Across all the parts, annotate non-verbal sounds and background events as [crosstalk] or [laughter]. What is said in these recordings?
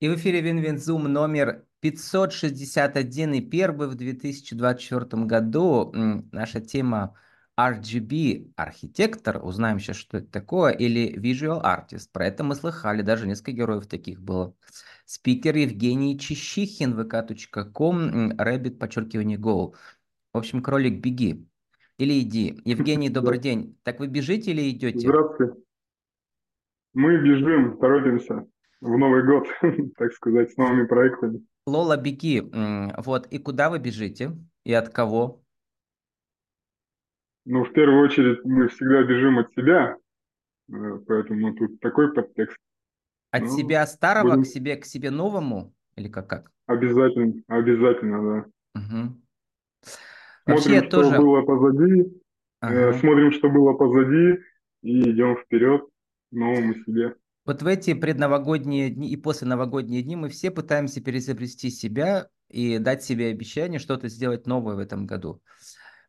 И в эфире Win-Win Zoom номер 561 и первый в 2024 году. Наша тема RGB архитектор, узнаем сейчас, что это такое, или Visual Artist. Про это мы слыхали, даже несколько героев таких было. Спикер Евгений Чащихин, vk.com, rabbit, подчеркивание go. В общем, кролик, беги. Или иди. Евгений, добрый день. Так вы бежите или идете? Здравствуйте. Мы бежим, торопимся в Новый год, [laughs] так сказать, с новыми проектами. Лола, беги. Вот, и куда вы бежите? И от кого? Ну, в первую очередь, мы всегда бежим от себя, э, поэтому тут такой подтекст. От ну, себя старого будем... к себе, к себе новому? Или как? как? Обязательно, обязательно, да. Угу. Смотрим, Вообще, что тоже... было позади, э, ага. смотрим, что было позади, и идем вперед к новому себе. Вот в эти предновогодние дни и после новогодние дни мы все пытаемся переизобрести себя и дать себе обещание что-то сделать новое в этом году.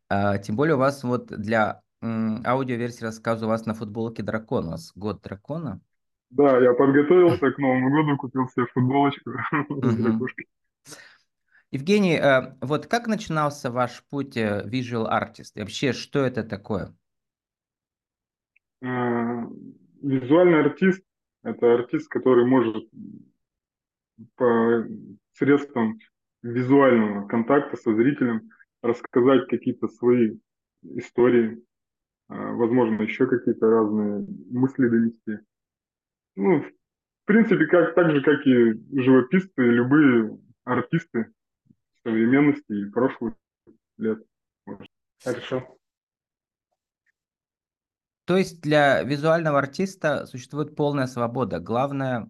А, тем более у вас вот для аудиоверсии рассказа у вас на футболке дракон, у вас год дракона. Да, я подготовился к Новому году, купил себе футболочку. [laughs] Евгений, э, вот как начинался ваш путь э, visual artist? И вообще, что это такое? А, визуальный артист это артист, который может по средствам визуального контакта со зрителем рассказать какие-то свои истории, а, возможно, еще какие-то разные мысли донести. Ну, в принципе, как, так же, как и живописцы, любые артисты современности и прошлых лет. Хорошо. То есть для визуального артиста существует полная свобода. Главное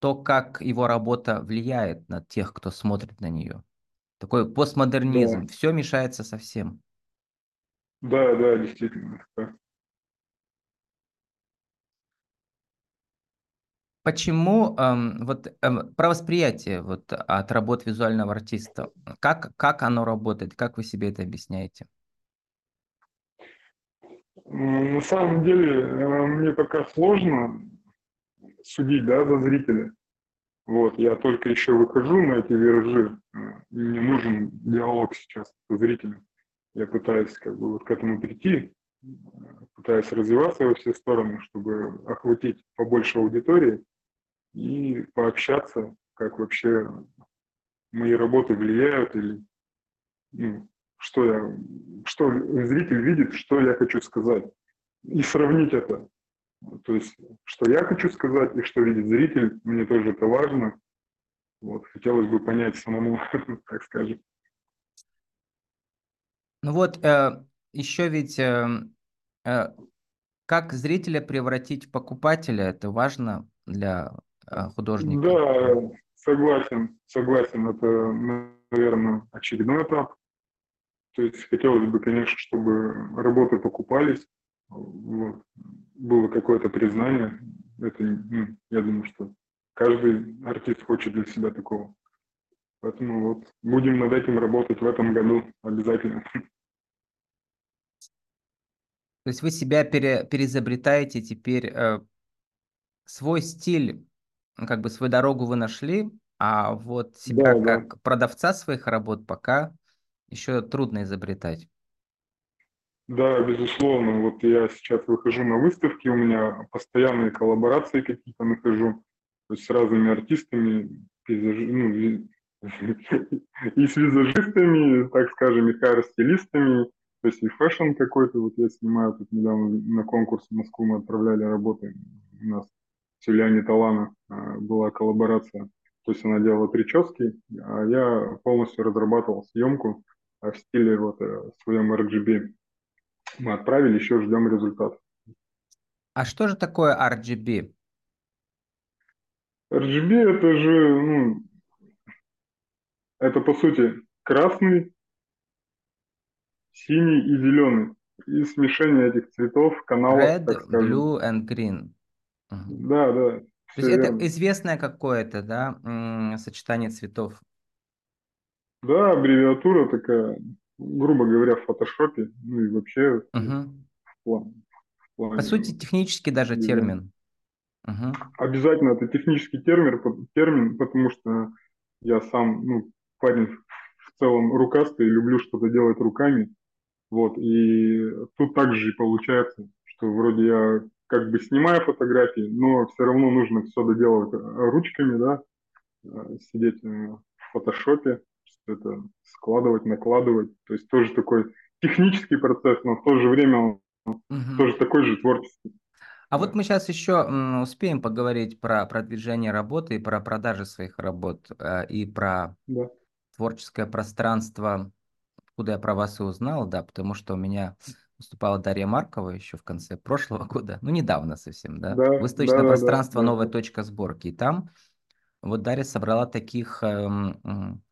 то, как его работа влияет на тех, кто смотрит на нее. Такой постмодернизм. Да. Все мешается со всем. Да, да, действительно. Почему эм, вот эм, про восприятие вот от работ визуального артиста, как как оно работает, как вы себе это объясняете? На самом деле, э, мне пока сложно судить да, за зрителя. Вот, я только еще выхожу на эти виражи, э, и мне нужен диалог сейчас со зрителем. Я пытаюсь как бы вот к этому прийти, пытаюсь развиваться во все стороны, чтобы охватить побольше аудитории и пообщаться, как вообще мои работы влияют или ну, что я, что зритель видит, что я хочу сказать, и сравнить это. То есть, что я хочу сказать и что видит зритель, мне тоже это важно. Вот, хотелось бы понять самому, [laughs] так скажем. Ну вот, э, еще ведь э, э, как зрителя превратить в покупателя, это важно для э, художника. Да, согласен, согласен, это, наверное, очередной этап то есть хотелось бы, конечно, чтобы работы покупались, вот, было какое-то признание. Это, ну, я думаю, что каждый артист хочет для себя такого. Поэтому вот будем над этим работать в этом году обязательно. То есть вы себя пере, переизобретаете теперь, э, свой стиль, как бы свою дорогу вы нашли, а вот себя да, как да. продавца своих работ пока еще трудно изобретать. Да, безусловно. Вот я сейчас выхожу на выставки, у меня постоянные коллаборации какие-то нахожу, то есть с разными артистами, пейзажи, ну, и [laughs] с визажистами, так скажем, и hair- стилистами, то есть и fashion какой-то, вот я снимаю, тут недавно на конкурс в Москву мы отправляли работы, у нас с Юлиани Талана а, была коллаборация, то есть она делала прически, а я полностью разрабатывал съемку, в стиле вот э, своем RGB. Мы отправили, еще ждем результат. А что же такое RGB? RGB это же, ну, это по сути красный, синий и зеленый. И смешение этих цветов, каналов, Red, так скажем. blue and green. Да, да. То есть верно. это известное какое-то, да, сочетание цветов. Да, аббревиатура такая, грубо говоря, в фотошопе, ну и вообще угу. в плане. В плане По сути, технически даже дизайн. термин. Угу. Обязательно это технический термин, термин, потому что я сам, ну, парень в целом рукастый, люблю что-то делать руками. Вот, и тут также получается, что вроде я как бы снимаю фотографии, но все равно нужно все доделывать ручками, да, э, сидеть в фотошопе, это складывать, накладывать. То есть тоже такой технический процесс, но в то же время он угу. тоже такой же творческий. А вот мы сейчас еще успеем поговорить про продвижение работы и про продажи своих работ, э, и про да. творческое пространство, откуда я про вас и узнал, да, потому что у меня выступала Дарья Маркова еще в конце прошлого [laughs] года, ну, недавно совсем, да, да выставочное да, пространство да, «Новая да. точка сборки». И там вот Дарья собрала таких эм,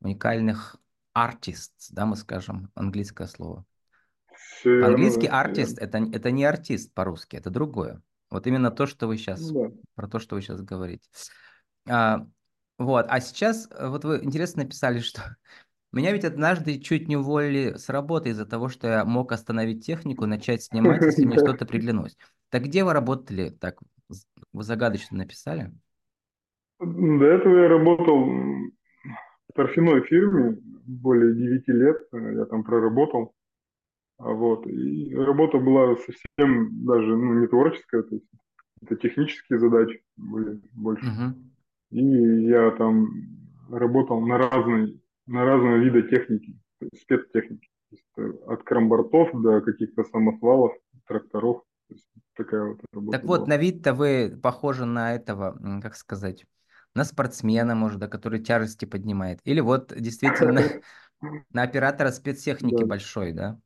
уникальных artists, да, мы скажем, английское слово. Английский артист это, это не артист по-русски, это другое. Вот именно то, что вы сейчас, ну да. про то, что вы сейчас говорите. А, вот, а сейчас, э, вот вы интересно написали, [laughs] что меня ведь однажды чуть не уволили с работы из-за того, что я мог остановить технику, начать снимать, если мне [laughs] что-то приглянулось. Так где вы работали? Так, вы загадочно написали? До этого я работал торфяной фирме более 9 лет. Я там проработал. А вот. И работа была совсем даже ну, не творческая, то есть это технические задачи были больше. Uh-huh. И я там работал на разные, на разные виды техники, спецтехники. Есть, от крамбортов до каких-то самосвалов, тракторов. То есть такая вот работа. Так вот, на вид-то вы похожи на этого, как сказать, на спортсмена, может, да, который тяжести поднимает. Или вот действительно [laughs] на оператора спецтехники большой, да?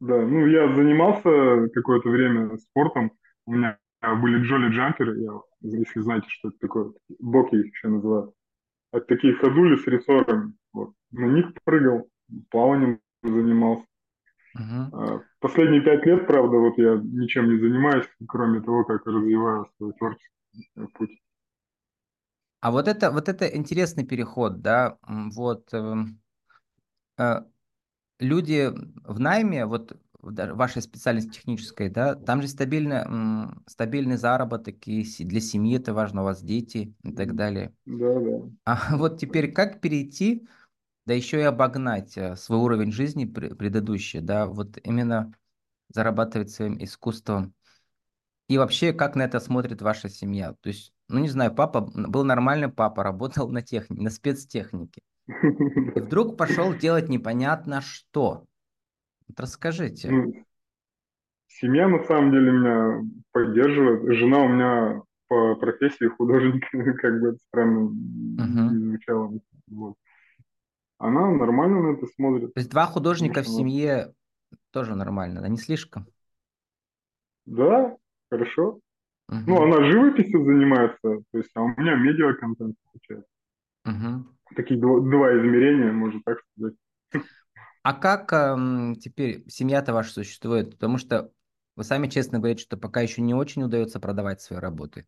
Да, ну я занимался какое-то время спортом. У меня были джоли джамперы, я, если знаете, что это такое, боки их еще называют. Это такие ходули с рессорами. Вот. На них прыгал, плаванием занимался. Uh-huh. Последние пять лет, правда, вот я ничем не занимаюсь, кроме того, как развиваю свой творческий путь. А вот это, вот это интересный переход, да, вот эм, э, люди в найме, вот в вашей специальности технической, да, там же стабильно, стабильный заработок, и для семьи это важно, у вас дети и так далее. Да, да. А [laughs] вот теперь как перейти, да еще и обогнать э, свой уровень жизни предыдущий, да, вот именно зарабатывать своим искусством. И вообще, как на это смотрит ваша семья? То есть, ну не знаю, папа был нормальный папа, [laughs] работал на технике, на спецтехнике. И [laughs] вдруг пошел делать непонятно что. Вот расскажите. Семья на самом деле меня поддерживает. Жена у меня по профессии художник, [laughs] как бы это странно звучало. Вот. Она нормально на это смотрит. То есть два художника в семье тоже нормально, да, не слишком? Да, хорошо. Uh-huh. Ну, она живописью занимается, то есть, а у меня медиа-контент получается. Uh-huh такие два, два измерения, можно так сказать. А как эм, теперь семья-то ваша существует? Потому что вы сами честно говорите, что пока еще не очень удается продавать свои работы.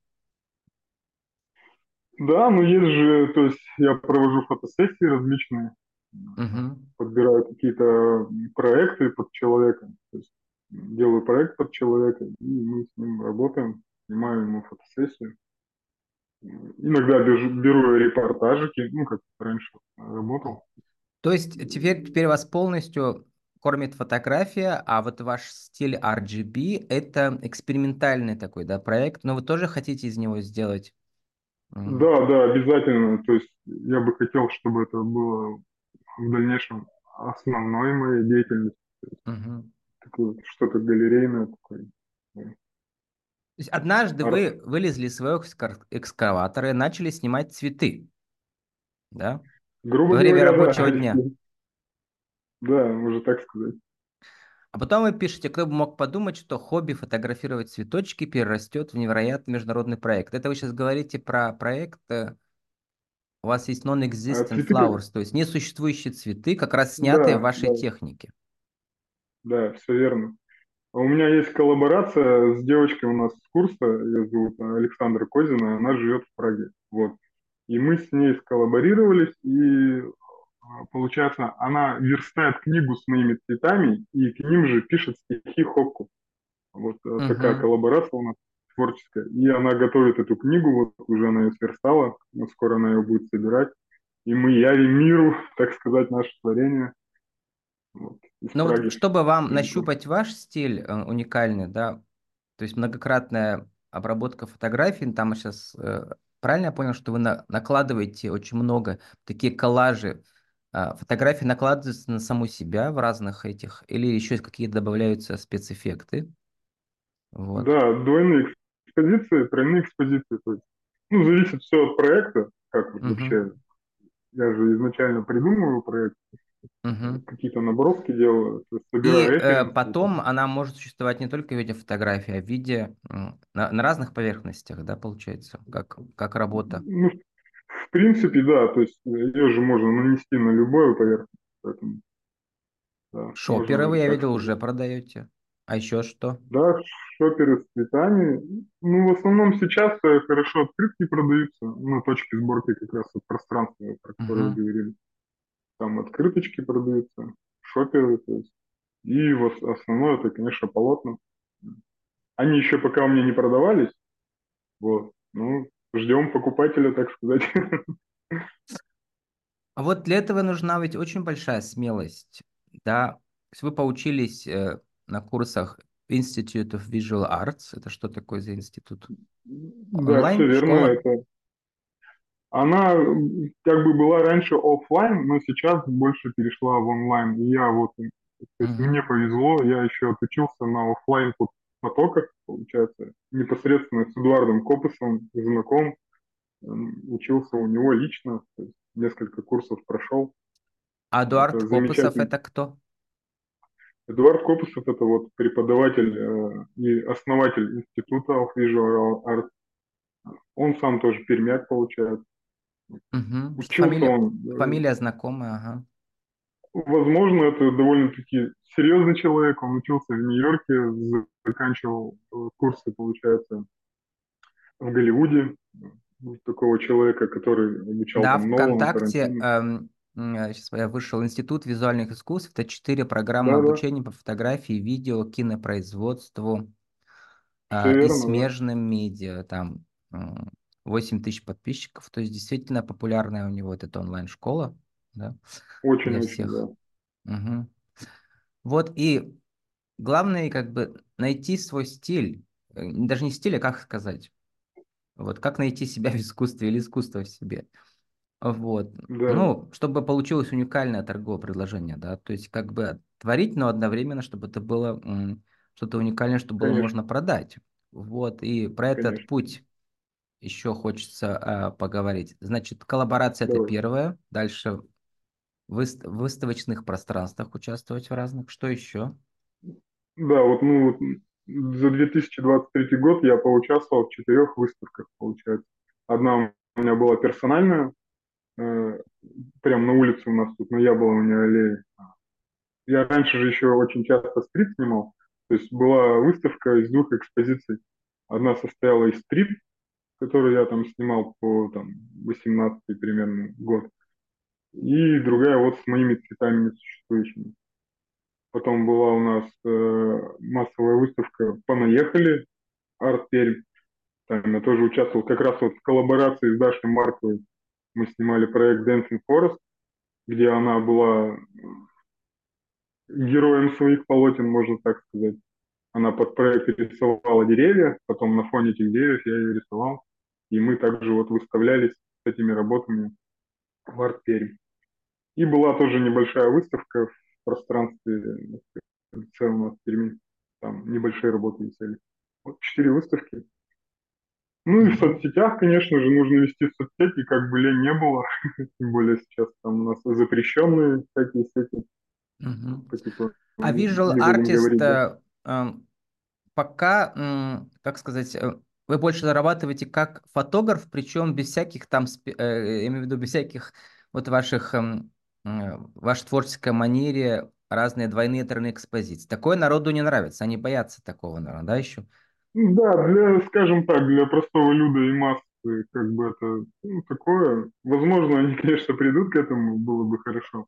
Да, но есть же, то есть я провожу фотосессии различные, угу. подбираю какие-то проекты под человека, то есть делаю проект под человека, и мы с ним работаем, снимаю ему фотосессию. Иногда беру репортажики, ну, как раньше работал. То есть теперь, теперь вас полностью кормит фотография, а вот ваш стиль RGB – это экспериментальный такой, да, проект, но вы тоже хотите из него сделать? Да, да, обязательно. То есть я бы хотел, чтобы это было в дальнейшем основной моей деятельностью. Угу. Что-то галерейное такое есть однажды вы вылезли из своего экскаватора и начали снимать цветы, да? Грубо Во время говоря, рабочего да. дня. Да, можно так сказать. А потом вы пишете, кто бы мог подумать, что хобби фотографировать цветочки перерастет в невероятный международный проект. Это вы сейчас говорите про проект, э, у вас есть non-existent а, flowers, то есть несуществующие цветы, как раз снятые да, в вашей да. технике. Да, все верно. А у меня есть коллаборация с девочкой у нас с курса, ее зовут Александра Козина, она живет в Праге. Вот. И мы с ней сколлаборировались, и а, получается, она верстает книгу с моими цветами, и к ним же пишет стихи Хокку. Вот uh-huh. такая коллаборация у нас. творческая. И она готовит эту книгу, вот уже она ее сверстала, но скоро она ее будет собирать. И мы явим миру, [laughs] так сказать, наше творение. Вот, Но вот чтобы вам нащупать ваш стиль э, уникальный, да, то есть многократная обработка фотографий, там сейчас э, правильно я понял, что вы на, накладываете очень много такие коллажи, э, фотографии накладываются на саму себя в разных этих, или еще какие-то добавляются спецэффекты? Вот. Да, двойные экспозиции, тройные экспозиции. То есть, ну, зависит все от проекта, как вот uh-huh. вообще. Я же изначально придумываю проект, uh-huh. какие-то наброски делаю. И э, потом она может существовать не только в виде фотографии, а в виде на, на разных поверхностях, да, получается, как, как работа. Ну, в принципе, да, то есть ее же можно нанести на любую поверхность. Поэтому, да, Шоперы вы, я видел, уже продаете. А еще что? Да, шоперы с цветами. Ну, в основном сейчас э, хорошо открытки продаются на точке сборки как раз вот пространства, про uh-huh. вы говорили. Там открыточки продаются, шоперы, то есть. И вот основное это, конечно, полотна. Они еще пока у меня не продавались. Вот. Ну, ждем покупателя, так сказать. А вот для этого нужна ведь очень большая смелость, да. Вы поучились э, на курсах Institute of Visual Arts. Это что такое за институт? Онлайн, да, все верно. Школа? Это... Она как бы была раньше офлайн, но сейчас больше перешла в онлайн. И я вот, то есть uh-huh. мне повезло, я еще отучился на офлайн потоках, получается, непосредственно с Эдуардом Копусом знаком, учился у него лично, то есть несколько курсов прошел. А Эдуард это Копусов это кто? Эдуард Копусов – это вот преподаватель э, и основатель Института of Visual Arts. Он сам тоже пермяк, получается. Угу. Учился фамилия, он... Э, фамилия знакомая, ага. Возможно, это довольно-таки серьезный человек. Он учился в Нью-Йорке, заканчивал э, курсы, получается, в Голливуде. Такого человека, который обучал да, там ВКонтакте, эм, Сейчас я вышел Институт визуальных искусств. Это четыре программы да, обучения да. по фотографии, видео, кинопроизводству э, и смежным медиа. Там 8 тысяч подписчиков. То есть действительно популярная у него вот эта онлайн-школа. Да, очень, для всех. да. Угу. Вот и главное как бы найти свой стиль. Э, даже не стиль, а как сказать. Вот как найти себя в искусстве или искусство в себе. Вот. Да. Ну, чтобы получилось уникальное торговое предложение, да, то есть как бы творить, но одновременно, чтобы это было что-то уникальное, Конечно. было можно продать. Вот, и про Конечно. этот путь еще хочется а, поговорить. Значит, коллаборация Давай. это первое. Дальше в выставочных пространствах участвовать в разных. Что еще? Да, вот ну за 2023 год я поучаствовал в четырех выставках, получается. Одна у меня была персональная, э, прямо на улице у нас тут, на Яблоне аллее. Я раньше же еще очень часто стрит снимал, то есть была выставка из двух экспозиций. Одна состояла из стрит, которую я там снимал по там, 18 примерно год, и другая вот с моими цветами несуществующими. Потом была у нас э, массовая выставка «Понаехали», арт Пермь. Там я тоже участвовал как раз вот в коллаборации с Дашей Марковой мы снимали проект Dancing Forest, где она была героем своих полотен, можно так сказать. Она под проект рисовала деревья, потом на фоне этих деревьев я ее рисовал. И мы также вот выставлялись с этими работами в арт-пере. И была тоже небольшая выставка в пространстве в у нас в Перми. Там небольшие работы висели. Вот четыре выставки. Ну и в соцсетях, конечно же, нужно вести соцсети, как бы лень не было. [laughs] Тем более сейчас там у нас запрещенные всякие сети. Угу. Типа, а Visual Artist говорить, да. э, пока, э, как сказать, э, вы больше зарабатываете как фотограф, причем без всяких там, э, я имею в виду, без всяких вот ваших, э, э, вашей творческой манере, разные двойные тройные экспозиции. Такое народу не нравится, они боятся такого, наверное, да, еще? Да, для, скажем так, для простого люда и массы, как бы это ну, такое. Возможно, они, конечно, придут к этому, было бы хорошо.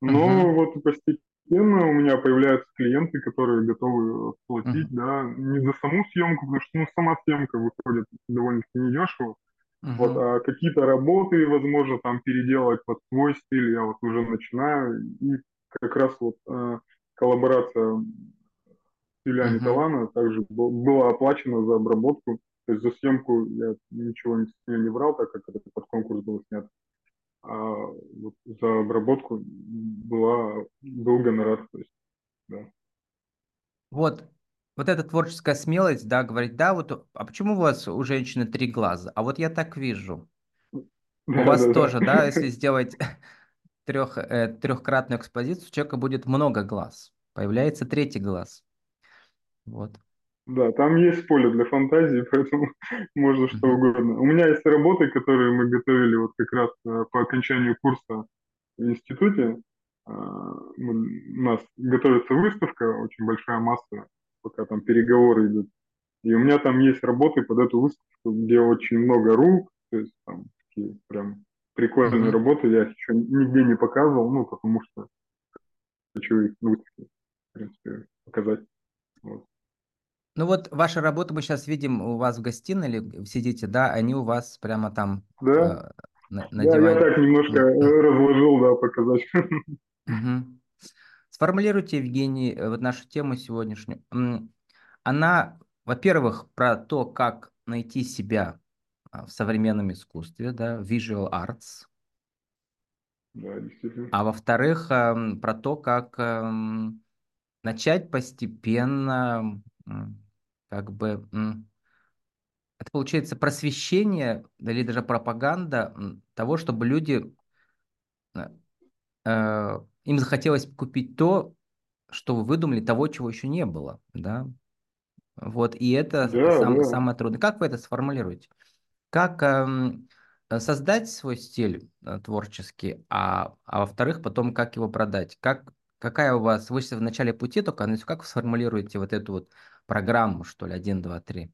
Но uh-huh. вот постепенно постепенно у меня появляются клиенты, которые готовы платить, Мгм. да, не за саму съемку, потому что, ну, сама съемка выходит довольно-таки недешево, вот, Мгм. а какие-то работы, возможно, там переделать под свой стиль я вот уже начинаю, и как раз вот э, коллаборация с Юлианой Мгм. Талана также был- была оплачена за обработку, то есть за съемку я ничего не, не брал, так как это под конкурс был снят, а вот за обработку была, то есть, да. Вот, вот эта творческая смелость, да, говорить, да, вот, а почему у вас у женщины три глаза? А вот я так вижу. У Да, вас да, да. тоже, да, [laughs] если сделать трех, э, трехкратную экспозицию, у человека будет много глаз. Появляется третий глаз. Вот. Да, там есть поле для фантазии, [laughs] поэтому можно что угодно. У меня есть работы, которые мы готовили вот как раз э, по окончанию курса в институте. А, У нас готовится выставка, очень большая масса, пока там переговоры идут. И у меня там есть работы под эту выставку, где очень много рук, то есть там такие прям прикольные Мгм. работы. Я их еще нигде не показывал, ну, потому что хочу их на выставке, в принципе, показать. Вот. Ну вот ваши работы мы сейчас видим у вас в гостиной, или сидите, да, они у вас прямо там Да, э, на, на да, я диване. так немножко М, э, разложил, да, показать. мгм. Сформулируйте, Евгений, э, вот нашу тему сегодняшнюю. Она, во-первых, про то, как найти себя а, в современном искусстве, да, visual arts, Да, действительно. а во-вторых, эм, про то, как эм, начать постепенно, как бы, это получается просвещение или даже пропаганда того, чтобы люди, э, э, им захотелось купить то, что вы выдумали, того, чего еще не было, да, вот, и это Да, сам, да. самое трудное. Как вы это сформулируете? Как эм, э, создать свой стиль э, творческий, а, а во-вторых, потом как его продать? Как, какая у вас, вы сейчас в начале пути только, но как вы сформулируете вот эту вот программу, что ли, один, два, три?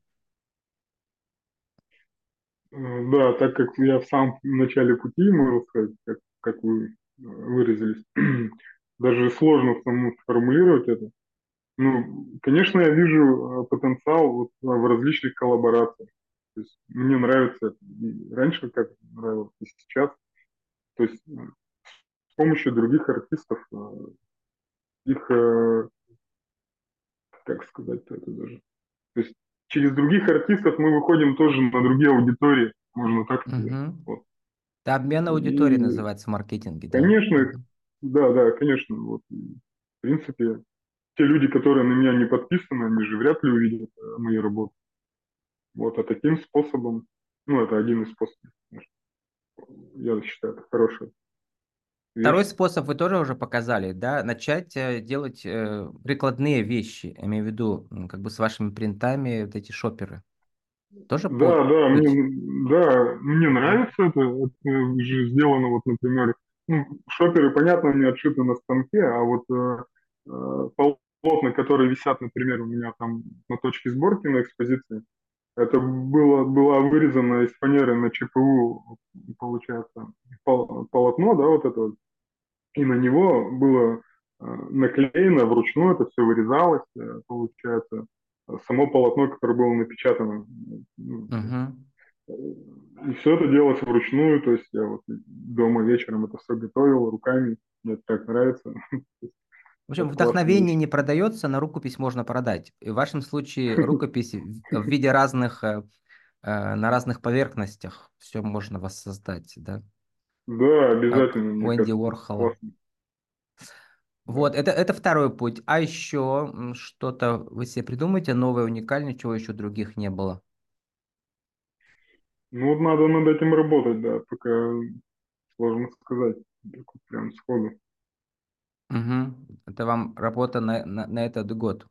Э, Да, так как я в самом начале пути, можно сказать, как, как вы э, выразились, [clears throat] даже сложно самому сформулировать это. Ну, конечно, я вижу э, потенциал вот в различных коллаборациях. То есть мне нравится и раньше, как нравилось, и сейчас. То есть э, с помощью других артистов э, их, э, как сказать это даже, То есть через других артистов мы выходим тоже на другие аудитории, можно так сказать. Мгм. Вот. Это обмен аудиторией И, называется в маркетинге, да. конечно, да, да, конечно, вот, в принципе, те люди, которые на меня не подписаны, они же вряд ли увидят э, мои работы. Вот, а таким способом, ну, это один из способов, я считаю, это хорошая Второй способ вы тоже уже показали, да, начать э, делать э, прикладные вещи, я имею в виду, как бы с вашими принтами, вот эти шоперы. Тоже Да, пу- да, мне, да, мне нравится это, это же сделано, вот, например, ну, шоперы, понятно, они отшиты на станке, а вот э, э, полотна, которые висят, например, у меня там на точке сборки на экспозиции, это было, была вырезана из фанеры на ЧПУ, получается, пол- полотно, да, вот это вот, и на него было э, наклеено вручную, это все вырезалось, э, получается, само полотно, которое было напечатано, Мгм. и все это делалось вручную, то есть я вот дома вечером это все готовил руками, мне это так нравится, [laughs] В общем, классная вдохновение не продается, на рукопись можно продать. И в вашем случае [laughs] рукопись в виде разных, э, э, на разных поверхностях все можно воссоздать, да, Да, обязательно, мне у Энди кажется, Уорхола. классно. Да. Вот, это, это второй путь. А еще что-то вы себе придумаете новое, уникальное, чего еще других не было? Ну вот надо над этим работать, да, пока сложно сказать, прям сходу. Мгм. Это вам работа на, на, на этот год.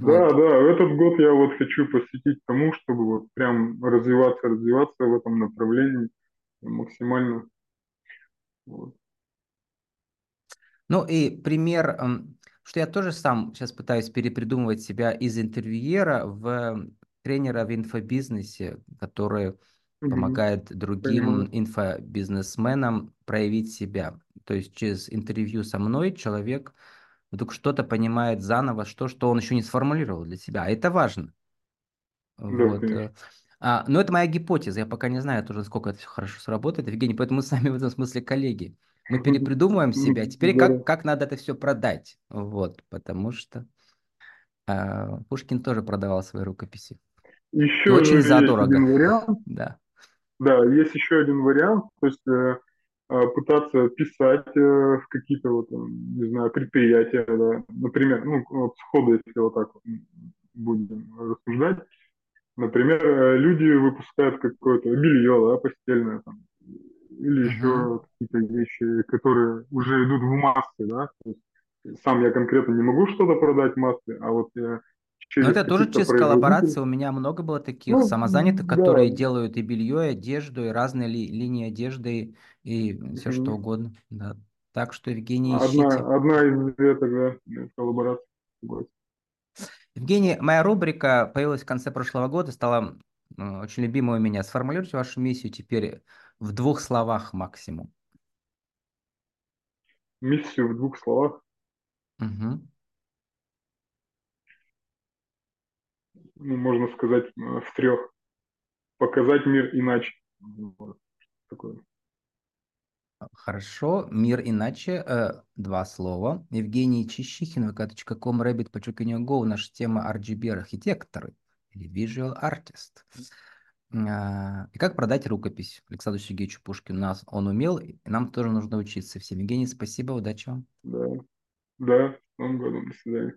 Да, Вот. да, этот год я вот хочу посвятить тому, чтобы вот прям развиваться, развиваться в этом направлении максимально. Вот. Ну и пример, м, что я тоже сам сейчас пытаюсь перепридумывать себя из интервьюера в тренера в инфобизнесе, который помогает другим инфобизнесменам проявить себя. То есть через интервью со мной человек вдруг что-то понимает заново, что, что он еще не сформулировал для себя. А это важно. Да, Вот. конечно. э. А, но это моя гипотеза, я пока не знаю тоже, сколько это все хорошо сработает, Евгений, поэтому мы [laughs] с вами в этом смысле коллеги. Мы перепридумываем себя, теперь Да. как, как надо это все продать, вот, потому что а, Пушкин тоже продавал свои рукописи. Еще очень задорого. один вариант. [laughs] Да. Да, есть еще один вариант, то есть э, пытаться писать э, в какие-то вот, не знаю, предприятия, да. например, ну, вот сходу, если вот так вот будем рассуждать, например, э, люди выпускают какое-то белье, да, постельное, там, или еще Мгм. какие-то вещи, которые уже идут в массы, да, то есть сам я конкретно не могу что-то продать в массы, а вот я Но через это тоже через коллаборации. У меня много было таких ну, самозанятых, да, которые делают и белье, и одежду, и разные ли- линии одежды, и все что угодно. Да. Так что, Евгений, Одна, ищите. одна из веток, да, коллаборации. Евгений, моя рубрика появилась в конце прошлого года, стала очень любимой у меня. Сформулируйте вашу миссию теперь в двух словах максимум. Миссию в двух словах, ну, можно сказать, э, в трех. Показать мир иначе. Вот. Такое. Хорошо. Мир иначе. э, два слова. Евгений Чищихин, vk.com, rabbit, подчеркивание go. Наша тема RGB архитекторы или visual artist. А, И как продать рукопись Александру Сергеевичу Пушкину? Нас он умел, и нам тоже нужно учиться всем. Евгений, спасибо, удачи вам. Да. Да, с Новым до свидания.